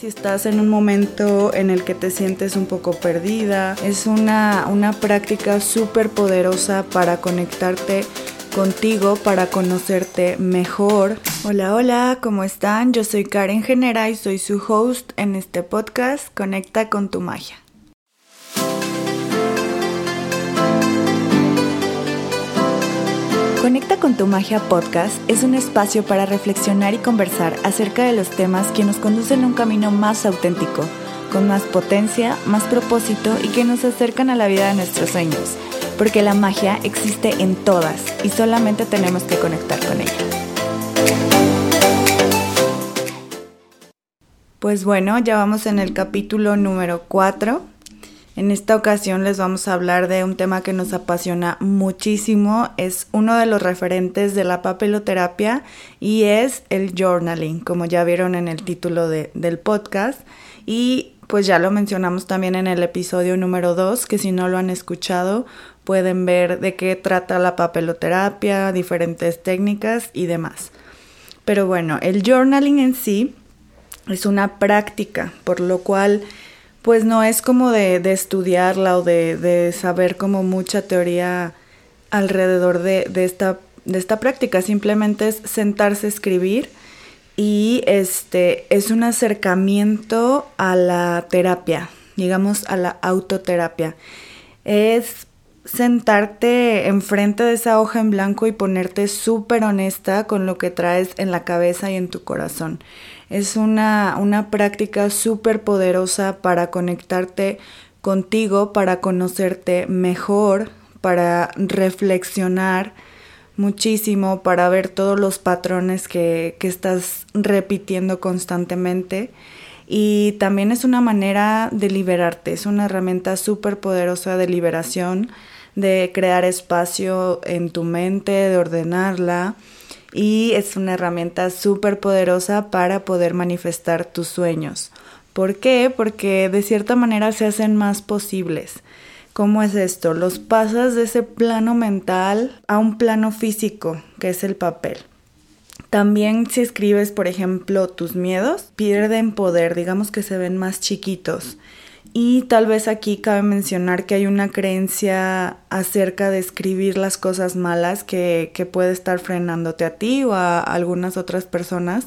Si estás en un momento en el que te sientes un poco perdida, es una, una práctica súper poderosa para conectarte contigo, para conocerte mejor. Hola, hola, ¿cómo están? Yo soy Karen Genera y soy su host en este podcast Conecta con tu magia. Conecta con tu magia podcast es un espacio para reflexionar y conversar acerca de los temas que nos conducen a un camino más auténtico, con más potencia, más propósito y que nos acercan a la vida de nuestros sueños, porque la magia existe en todas y solamente tenemos que conectar con ella. Pues bueno, ya vamos en el capítulo número 4 en esta ocasión les vamos a hablar de un tema que nos apasiona muchísimo, es uno de los referentes de la papeloterapia y es el journaling, como ya vieron en el título del podcast. Y pues ya lo mencionamos también en el episodio número 2, que si no lo han escuchado pueden ver de qué trata la papeloterapia, diferentes técnicas y demás. Pero bueno, el journaling en sí es una práctica, por lo cual pues no es como de, estudiarla o de, saber como mucha teoría alrededor de, esta, de esta práctica, simplemente es sentarse a escribir y este es un acercamiento a la terapia, digamos a la autoterapia. Es sentarte enfrente de esa hoja en blanco y ponerte súper honesta con lo que traes en la cabeza y en tu corazón. Es una, una práctica súper poderosa para conectarte contigo, para conocerte mejor, para reflexionar muchísimo, para ver todos los patrones que, que estás repitiendo constantemente. Y también es una manera de liberarte, es una herramienta súper poderosa de liberación, de crear espacio en tu mente, de ordenarla y es una herramienta súper poderosa para poder manifestar tus sueños. ¿Por qué? Porque de cierta manera se hacen más posibles. ¿Cómo es esto? Los pasas de ese plano mental a un plano físico, que es el papel. También si escribes, por ejemplo, tus miedos, pierden poder, digamos que se ven más chiquitos. Y tal vez aquí cabe mencionar que hay una creencia acerca de escribir las cosas malas que, que puede estar frenándote a ti o a algunas otras personas,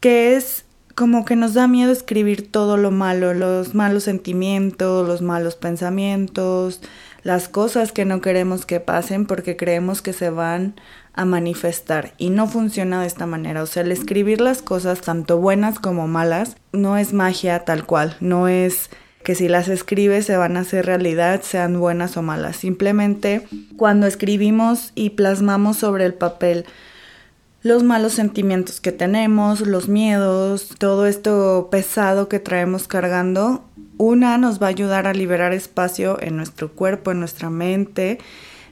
que es como que nos da miedo escribir todo lo malo, los malos sentimientos, los malos pensamientos, las cosas que no queremos que pasen porque creemos que se van a manifestar y no funciona de esta manera. O sea, el escribir las cosas tanto buenas como malas no es magia tal cual, no es que si las escribes se van a hacer realidad, sean buenas o malas. Simplemente cuando escribimos y plasmamos sobre el papel los malos sentimientos que tenemos, los miedos, todo esto pesado que traemos cargando, una nos va a ayudar a liberar espacio en nuestro cuerpo, en nuestra mente,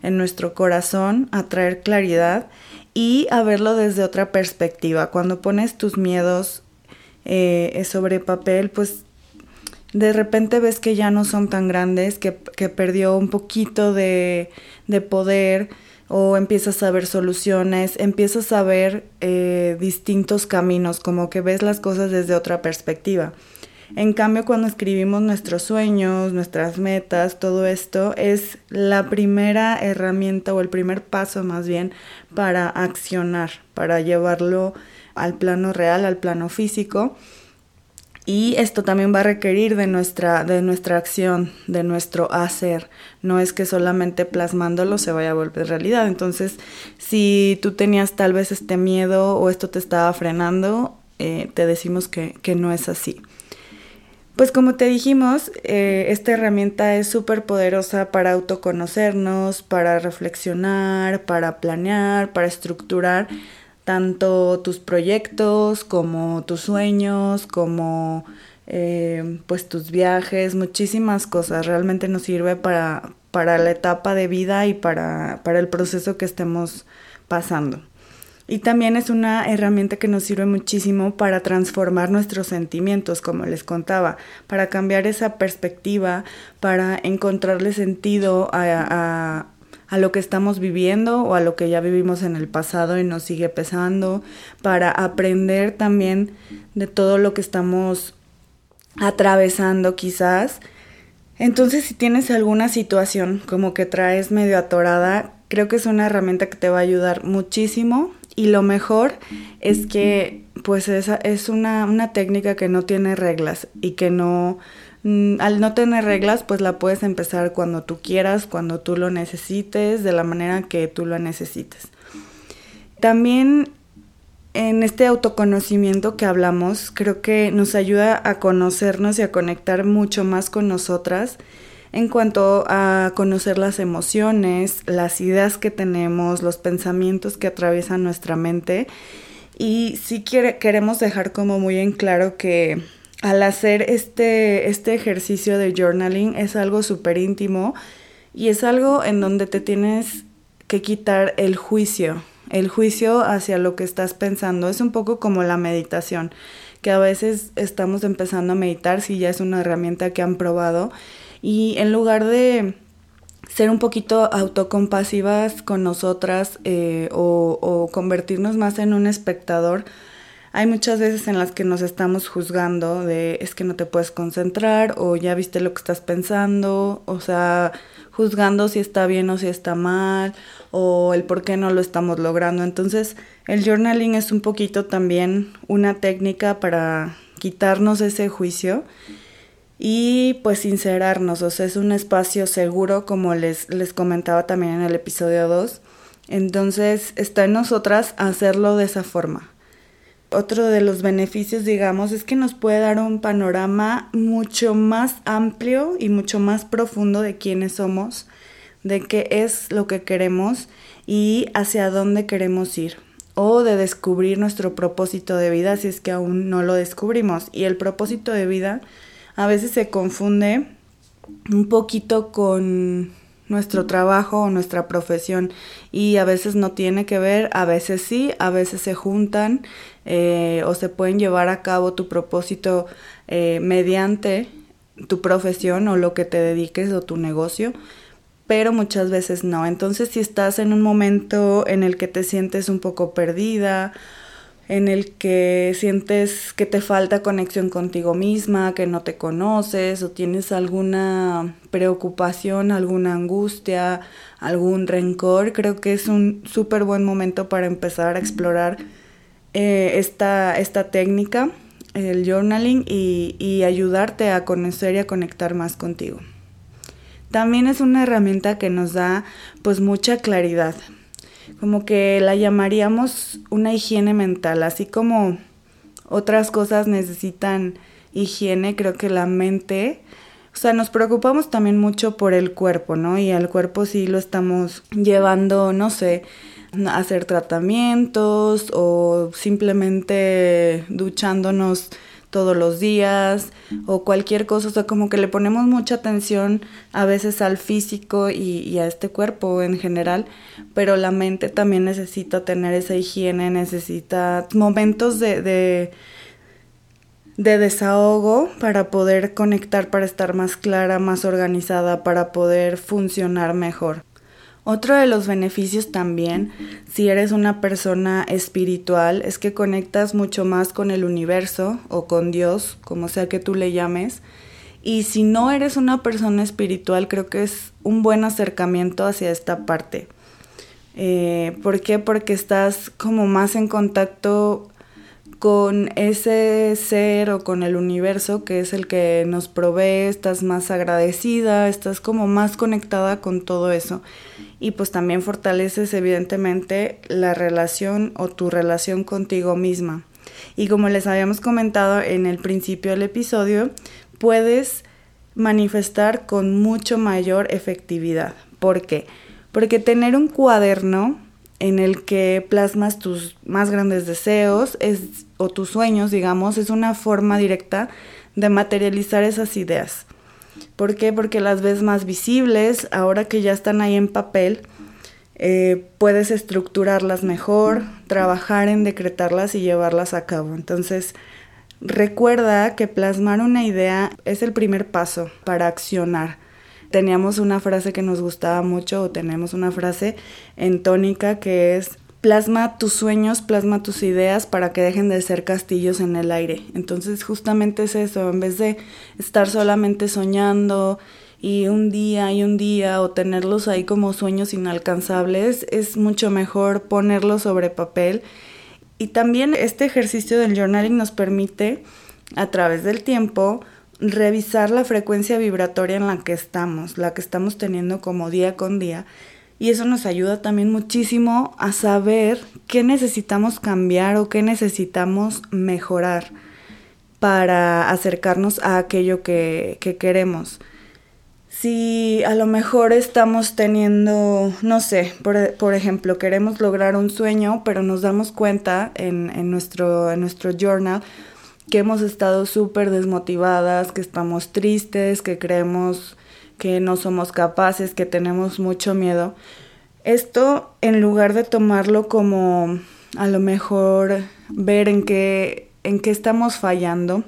en nuestro corazón, a traer claridad y a verlo desde otra perspectiva. Cuando pones tus miedos eh, sobre papel, pues de repente ves que ya no son tan grandes, que, perdió un poquito de, poder o empiezas a ver soluciones, empiezas a ver eh, distintos caminos, como que ves las cosas desde otra perspectiva. En cambio, cuando escribimos nuestros sueños, nuestras metas, todo esto es la primera herramienta o el primer paso más bien para accionar, para llevarlo al plano real, al plano físico y esto también va a requerir de nuestra, de nuestra acción, de nuestro hacer. No es que solamente plasmándolo se vaya a volver realidad. Entonces, si tú tenías tal vez este miedo o esto te estaba frenando, eh, te decimos que, no es así. Pues como te dijimos, eh, esta herramienta es súper poderosa para autoconocernos, para reflexionar, para planear, para estructurar tanto tus proyectos como tus sueños, como eh, pues tus viajes, muchísimas cosas. Realmente nos sirve para, para la etapa de vida y para, para el proceso que estemos pasando. Y también es una herramienta que nos sirve muchísimo para transformar nuestros sentimientos, como les contaba, para cambiar esa perspectiva, para encontrarle sentido a, a lo que estamos viviendo o a lo que ya vivimos en el pasado y nos sigue pesando, para aprender también de todo lo que estamos atravesando quizás. Entonces si tienes alguna situación como que traes medio atorada, creo que es una herramienta que te va a ayudar muchísimo y lo mejor es que pues esa es una, una técnica que no tiene reglas y que no al no tener reglas, pues la puedes empezar cuando tú quieras, cuando tú lo necesites, de la manera que tú lo necesites. También en este autoconocimiento que hablamos, creo que nos ayuda a conocernos y a conectar mucho más con nosotras en cuanto a conocer las emociones, las ideas que tenemos, los pensamientos que atraviesan nuestra mente. Y sí queremos dejar como muy en claro que al hacer este, este ejercicio de journaling es algo súper íntimo y es algo en donde te tienes que quitar el juicio, el juicio hacia lo que estás pensando. Es un poco como la meditación, que a veces estamos empezando a meditar si ya es una herramienta que han probado y en lugar de ser un poquito autocompasivas con nosotras eh, o, o convertirnos más en un espectador, hay muchas veces en las que nos estamos juzgando de es que no te puedes concentrar o ya viste lo que estás pensando, o sea, juzgando si está bien o si está mal o el por qué no lo estamos logrando. Entonces, el journaling es un poquito también una técnica para quitarnos ese juicio y pues sincerarnos, o sea, es un espacio seguro como les, les comentaba también en el episodio 2. Entonces, está en nosotras hacerlo de esa forma otro de los beneficios, digamos, es que nos puede dar un panorama mucho más amplio y mucho más profundo de quiénes somos, de qué es lo que queremos y hacia dónde queremos ir. O de descubrir nuestro propósito de vida si es que aún no lo descubrimos. Y el propósito de vida a veces se confunde un poquito con nuestro trabajo o nuestra profesión y a veces no tiene que ver, a veces sí, a veces se juntan eh, o se pueden llevar a cabo tu propósito eh, mediante tu profesión o lo que te dediques o tu negocio, pero muchas veces no. Entonces si estás en un momento en el que te sientes un poco perdida en el que sientes que te falta conexión contigo misma, que no te conoces o tienes alguna preocupación, alguna angustia, algún rencor, creo que es un súper buen momento para empezar a explorar eh, esta, esta técnica, el journaling, y, y ayudarte a conocer y a conectar más contigo. También es una herramienta que nos da pues mucha claridad, como que la llamaríamos una higiene mental, así como otras cosas necesitan higiene, creo que la mente, o sea, nos preocupamos también mucho por el cuerpo, ¿no? Y al cuerpo sí lo estamos llevando, no sé, a hacer tratamientos o simplemente duchándonos todos los días o cualquier cosa, o sea, como que le ponemos mucha atención a veces al físico y, a este cuerpo en general, pero la mente también necesita tener esa higiene, necesita momentos de, de, de desahogo para poder conectar, para estar más clara, más organizada, para poder funcionar mejor. Otro de los beneficios también, si eres una persona espiritual, es que conectas mucho más con el universo o con Dios, como sea que tú le llames. Y si no eres una persona espiritual, creo que es un buen acercamiento hacia esta parte. Eh, ¿Por qué? Porque estás como más en contacto con ese ser o con el universo que es el que nos provee, estás más agradecida, estás como más conectada con todo eso. Y pues también fortaleces evidentemente la relación o tu relación contigo misma. Y como les habíamos comentado en el principio del episodio, puedes manifestar con mucho mayor efectividad. ¿Por qué? Porque tener un cuaderno en el que plasmas tus más grandes deseos es, o tus sueños, digamos, es una forma directa de materializar esas ideas. ¿Por qué? Porque las ves más visibles, ahora que ya están ahí en papel, eh, puedes estructurarlas mejor, trabajar en decretarlas y llevarlas a cabo. Entonces, recuerda que plasmar una idea es el primer paso para accionar teníamos una frase que nos gustaba mucho o tenemos una frase en tónica que es plasma tus sueños, plasma tus ideas para que dejen de ser castillos en el aire. Entonces justamente es eso, en vez de estar solamente soñando y un día y un día o tenerlos ahí como sueños inalcanzables, es mucho mejor ponerlos sobre papel. Y también este ejercicio del journaling nos permite a través del tiempo revisar la frecuencia vibratoria en la que estamos, la que estamos teniendo como día con día y eso nos ayuda también muchísimo a saber qué necesitamos cambiar o qué necesitamos mejorar para acercarnos a aquello que, queremos. Si a lo mejor estamos teniendo, no sé, por, ejemplo, queremos lograr un sueño, pero nos damos cuenta en, en nuestro, en nuestro journal que hemos estado súper desmotivadas, que estamos tristes, que creemos que no somos capaces, que tenemos mucho miedo. Esto, en lugar de tomarlo como a lo mejor ver en qué, en qué estamos fallando,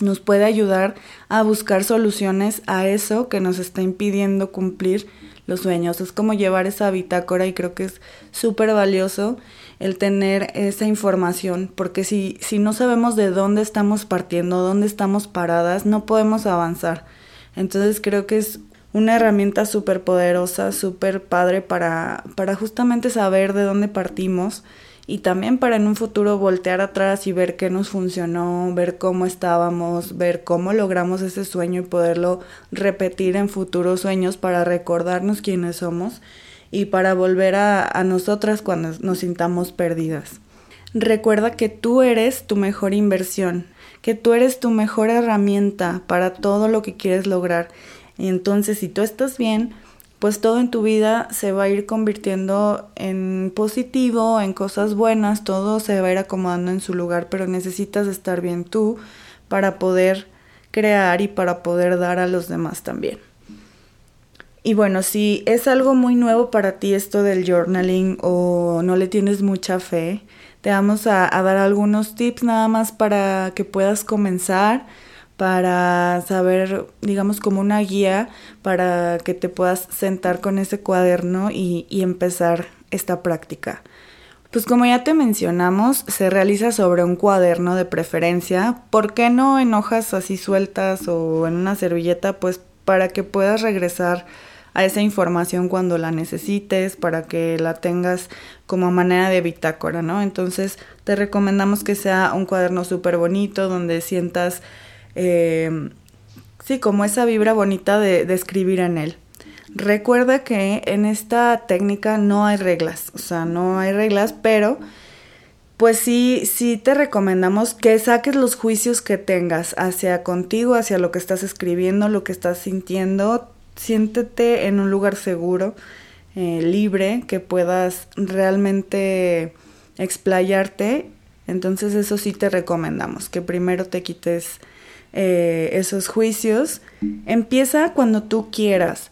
nos puede ayudar a buscar soluciones a eso que nos está impidiendo cumplir los sueños. Es como llevar esa bitácora y creo que es súper valioso el tener esa información, porque si, si no sabemos de dónde estamos partiendo, dónde estamos paradas, no podemos avanzar. Entonces creo que es una herramienta súper poderosa, súper padre para, para justamente saber de dónde partimos y también para en un futuro voltear atrás y ver qué nos funcionó, ver cómo estábamos, ver cómo logramos ese sueño y poderlo repetir en futuros sueños para recordarnos quiénes somos y para volver a, a nosotras cuando nos sintamos perdidas. Recuerda que tú eres tu mejor inversión, que tú eres tu mejor herramienta para todo lo que quieres lograr. Entonces si tú estás bien, pues todo en tu vida se va a ir convirtiendo en positivo, en cosas buenas, todo se va a ir acomodando en su lugar, pero necesitas estar bien tú para poder crear y para poder dar a los demás también. Y bueno, si es algo muy nuevo para ti esto del journaling o no le tienes mucha fe, te vamos a, dar algunos tips nada más para que puedas comenzar, para saber, digamos, como una guía para que te puedas sentar con ese cuaderno y, y empezar esta práctica. Pues como ya te mencionamos, se realiza sobre un cuaderno de preferencia. ¿Por qué no en hojas así sueltas o en una servilleta? Pues para que puedas regresar a esa información cuando la necesites, para que la tengas como manera de bitácora, ¿no? Entonces te recomendamos que sea un cuaderno súper bonito donde sientas, eh, sí, como esa vibra bonita de, de escribir en él. Recuerda que en esta técnica no hay reglas, o sea, no hay reglas, pero pues sí, sí te recomendamos que saques los juicios que tengas hacia contigo, hacia lo que estás escribiendo, lo que estás sintiendo, siéntete en un lugar seguro, eh, libre, que puedas realmente explayarte. Entonces eso sí te recomendamos, que primero te quites eh, esos juicios. Empieza cuando tú quieras.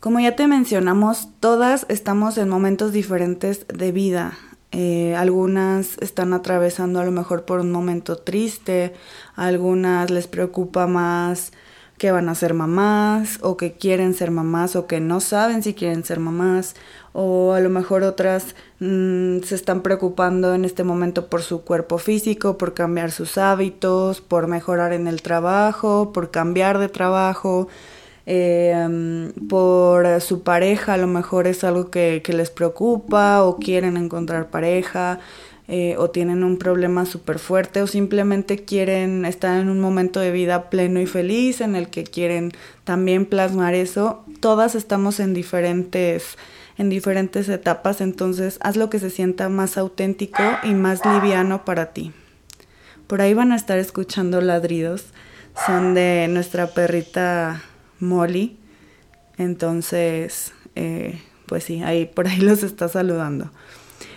Como ya te mencionamos, todas estamos en momentos diferentes de vida. Eh, algunas están atravesando a lo mejor por un momento triste, algunas les preocupa más que van a ser mamás o que quieren ser mamás o que no saben si quieren ser mamás o a lo mejor otras mm, se están preocupando en este momento por su cuerpo físico, por cambiar sus hábitos, por mejorar en el trabajo, por cambiar de trabajo, eh, por su pareja, a lo mejor es algo que, que les preocupa o quieren encontrar pareja. Eh, o tienen un problema súper fuerte o simplemente quieren estar en un momento de vida pleno y feliz en el que quieren también plasmar eso. Todas estamos en diferentes en diferentes etapas, entonces haz lo que se sienta más auténtico y más liviano para ti. Por ahí van a estar escuchando ladridos, son de nuestra perrita Molly, entonces, eh, pues sí, ahí por ahí los está saludando.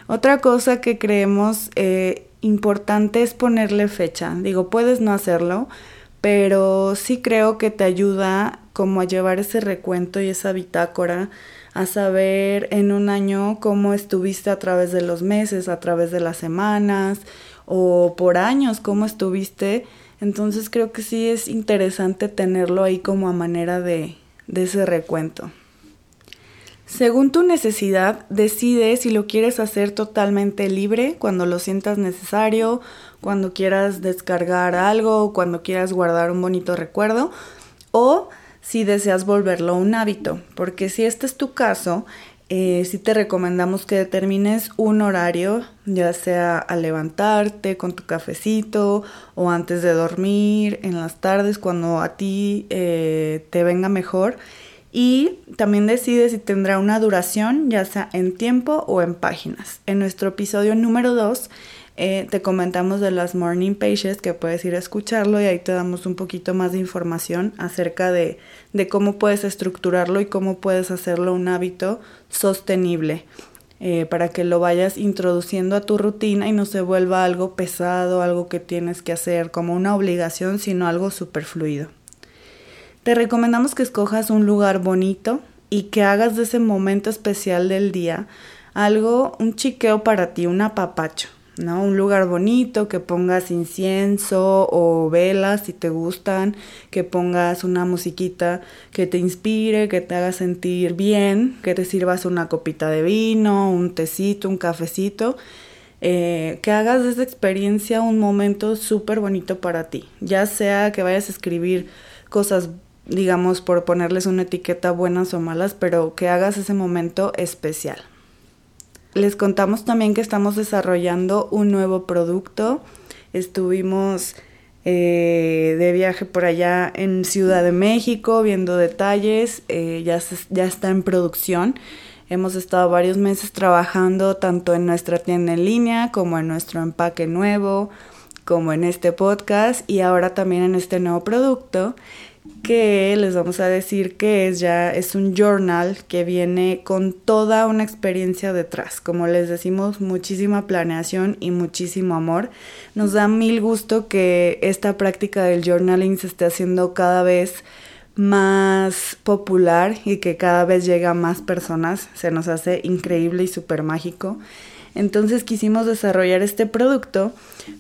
Otra cosa que creemos eh, importante es ponerle fecha. Digo, puedes no hacerlo, pero sí creo que te ayuda como a llevar ese recuento y esa bitácora, a saber en un año cómo estuviste a través de los meses, a través de las semanas o por años cómo estuviste. Entonces creo que sí es interesante tenerlo ahí como a manera de, de ese recuento. Según tu necesidad, decide si lo quieres hacer totalmente libre cuando lo sientas necesario, cuando quieras descargar algo, cuando quieras guardar un bonito recuerdo o si deseas volverlo un hábito, porque si este es tu caso, eh, sí te recomendamos que determines un horario, ya sea al levantarte con tu cafecito o antes de dormir, en las tardes, cuando a ti eh, te venga mejor y también decide si tendrá una duración, ya sea en tiempo o en páginas. En nuestro episodio número 2 eh, te comentamos de las morning pages que puedes ir a escucharlo y ahí te damos un poquito más de información acerca de, de cómo puedes estructurarlo y cómo puedes hacerlo un hábito sostenible. Eh, para que lo vayas introduciendo a tu rutina y no se vuelva algo pesado, algo que tienes que hacer como una obligación, sino algo súper fluido. Te recomendamos que escojas un lugar bonito y que hagas de ese momento especial del día algo, un chiqueo para ti, un apapacho, ¿no? Un lugar bonito, que pongas incienso o velas si te gustan, que pongas una musiquita que te inspire, que te haga sentir bien, que te sirvas una copita de vino, un tecito, un cafecito. Eh, que hagas de esa experiencia un momento súper bonito para ti, ya sea que vayas a escribir cosas digamos, por ponerles una etiqueta buenas o malas, pero que hagas ese momento especial. Les contamos también que estamos desarrollando un nuevo producto. Estuvimos eh, de viaje por allá en Ciudad de México viendo detalles, eh, ya, ya está en producción. Hemos estado varios meses trabajando tanto en nuestra tienda en línea como en nuestro empaque nuevo, como en este podcast y ahora también en este nuevo producto que les vamos a decir que es ya es un journal que viene con toda una experiencia detrás. Como les decimos, muchísima planeación y muchísimo amor. Nos da mil gusto que esta práctica del journaling se esté haciendo cada vez más popular y que cada vez llega a más personas. Se nos hace increíble y súper mágico. Entonces quisimos desarrollar este producto,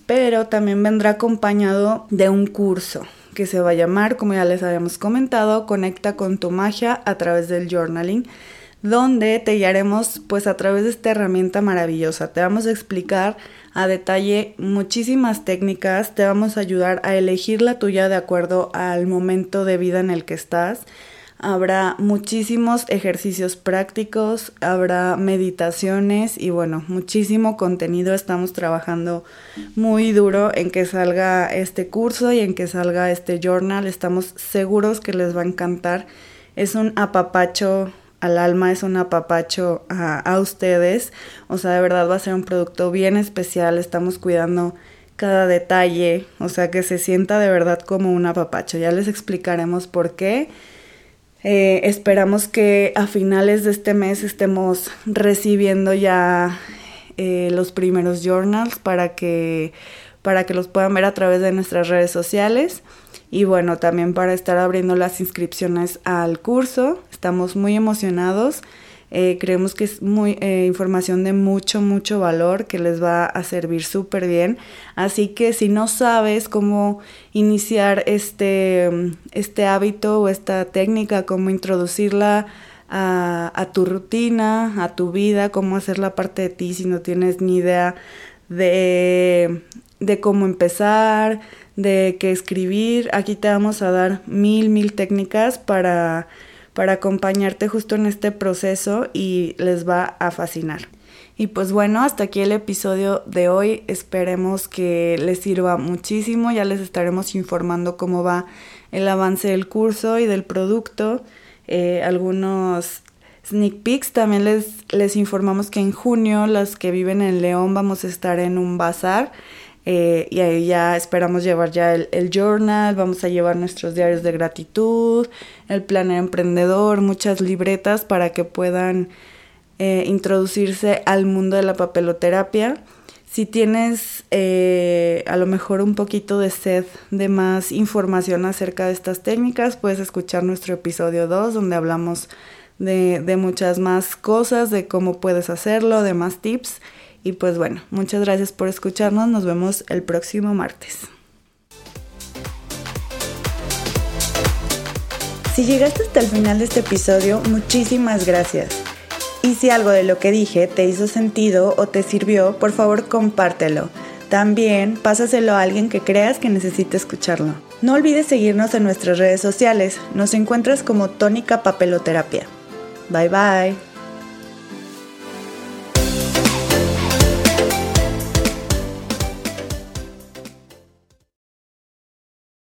pero también vendrá acompañado de un curso que se va a llamar, como ya les habíamos comentado, Conecta con tu magia a través del journaling, donde te guiaremos pues a través de esta herramienta maravillosa. Te vamos a explicar a detalle muchísimas técnicas, te vamos a ayudar a elegir la tuya de acuerdo al momento de vida en el que estás Habrá muchísimos ejercicios prácticos, habrá meditaciones y bueno, muchísimo contenido. Estamos trabajando muy duro en que salga este curso y en que salga este journal. Estamos seguros que les va a encantar. Es un apapacho al alma, es un apapacho a, ustedes. O sea, de verdad va a ser un producto bien especial. Estamos cuidando cada detalle, o sea, que se sienta de verdad como un apapacho. Ya les explicaremos por qué. Eh, esperamos que a finales de este mes estemos recibiendo ya eh, los primeros journals para que, para que los puedan ver a través de nuestras redes sociales. Y bueno, también para estar abriendo las inscripciones al curso. Estamos muy emocionados. Eh, creemos que es muy eh, información de mucho, mucho valor que les va a servir súper bien. Así que si no sabes cómo iniciar este, este hábito o esta técnica, cómo introducirla a, tu rutina, a tu vida, cómo hacerla parte de ti, si no tienes ni idea de, de cómo empezar, de qué escribir, aquí te vamos a dar mil, mil técnicas para para acompañarte justo en este proceso y les va a fascinar. Y pues bueno, hasta aquí el episodio de hoy. Esperemos que les sirva muchísimo. Ya les estaremos informando cómo va el avance del curso y del producto. Eh, algunos sneak peeks. También les, les informamos que en junio las que viven en León vamos a estar en un bazar eh, y ahí ya esperamos llevar ya el, journal, vamos a llevar nuestros diarios de gratitud, el planner emprendedor, muchas libretas para que puedan eh, introducirse al mundo de la papeloterapia. Si tienes eh, a lo mejor un poquito de sed de más información acerca de estas técnicas, puedes escuchar nuestro episodio 2 donde hablamos de, de muchas más cosas, de cómo puedes hacerlo, de más tips. Y pues bueno, muchas gracias por escucharnos, nos vemos el próximo martes. Si llegaste hasta el final de este episodio, muchísimas gracias. Y si algo de lo que dije te hizo sentido o te sirvió, por favor compártelo. También pásaselo a alguien que creas que necesite escucharlo. No olvides seguirnos en nuestras redes sociales. Nos encuentras como Tónica Papeloterapia. Bye bye.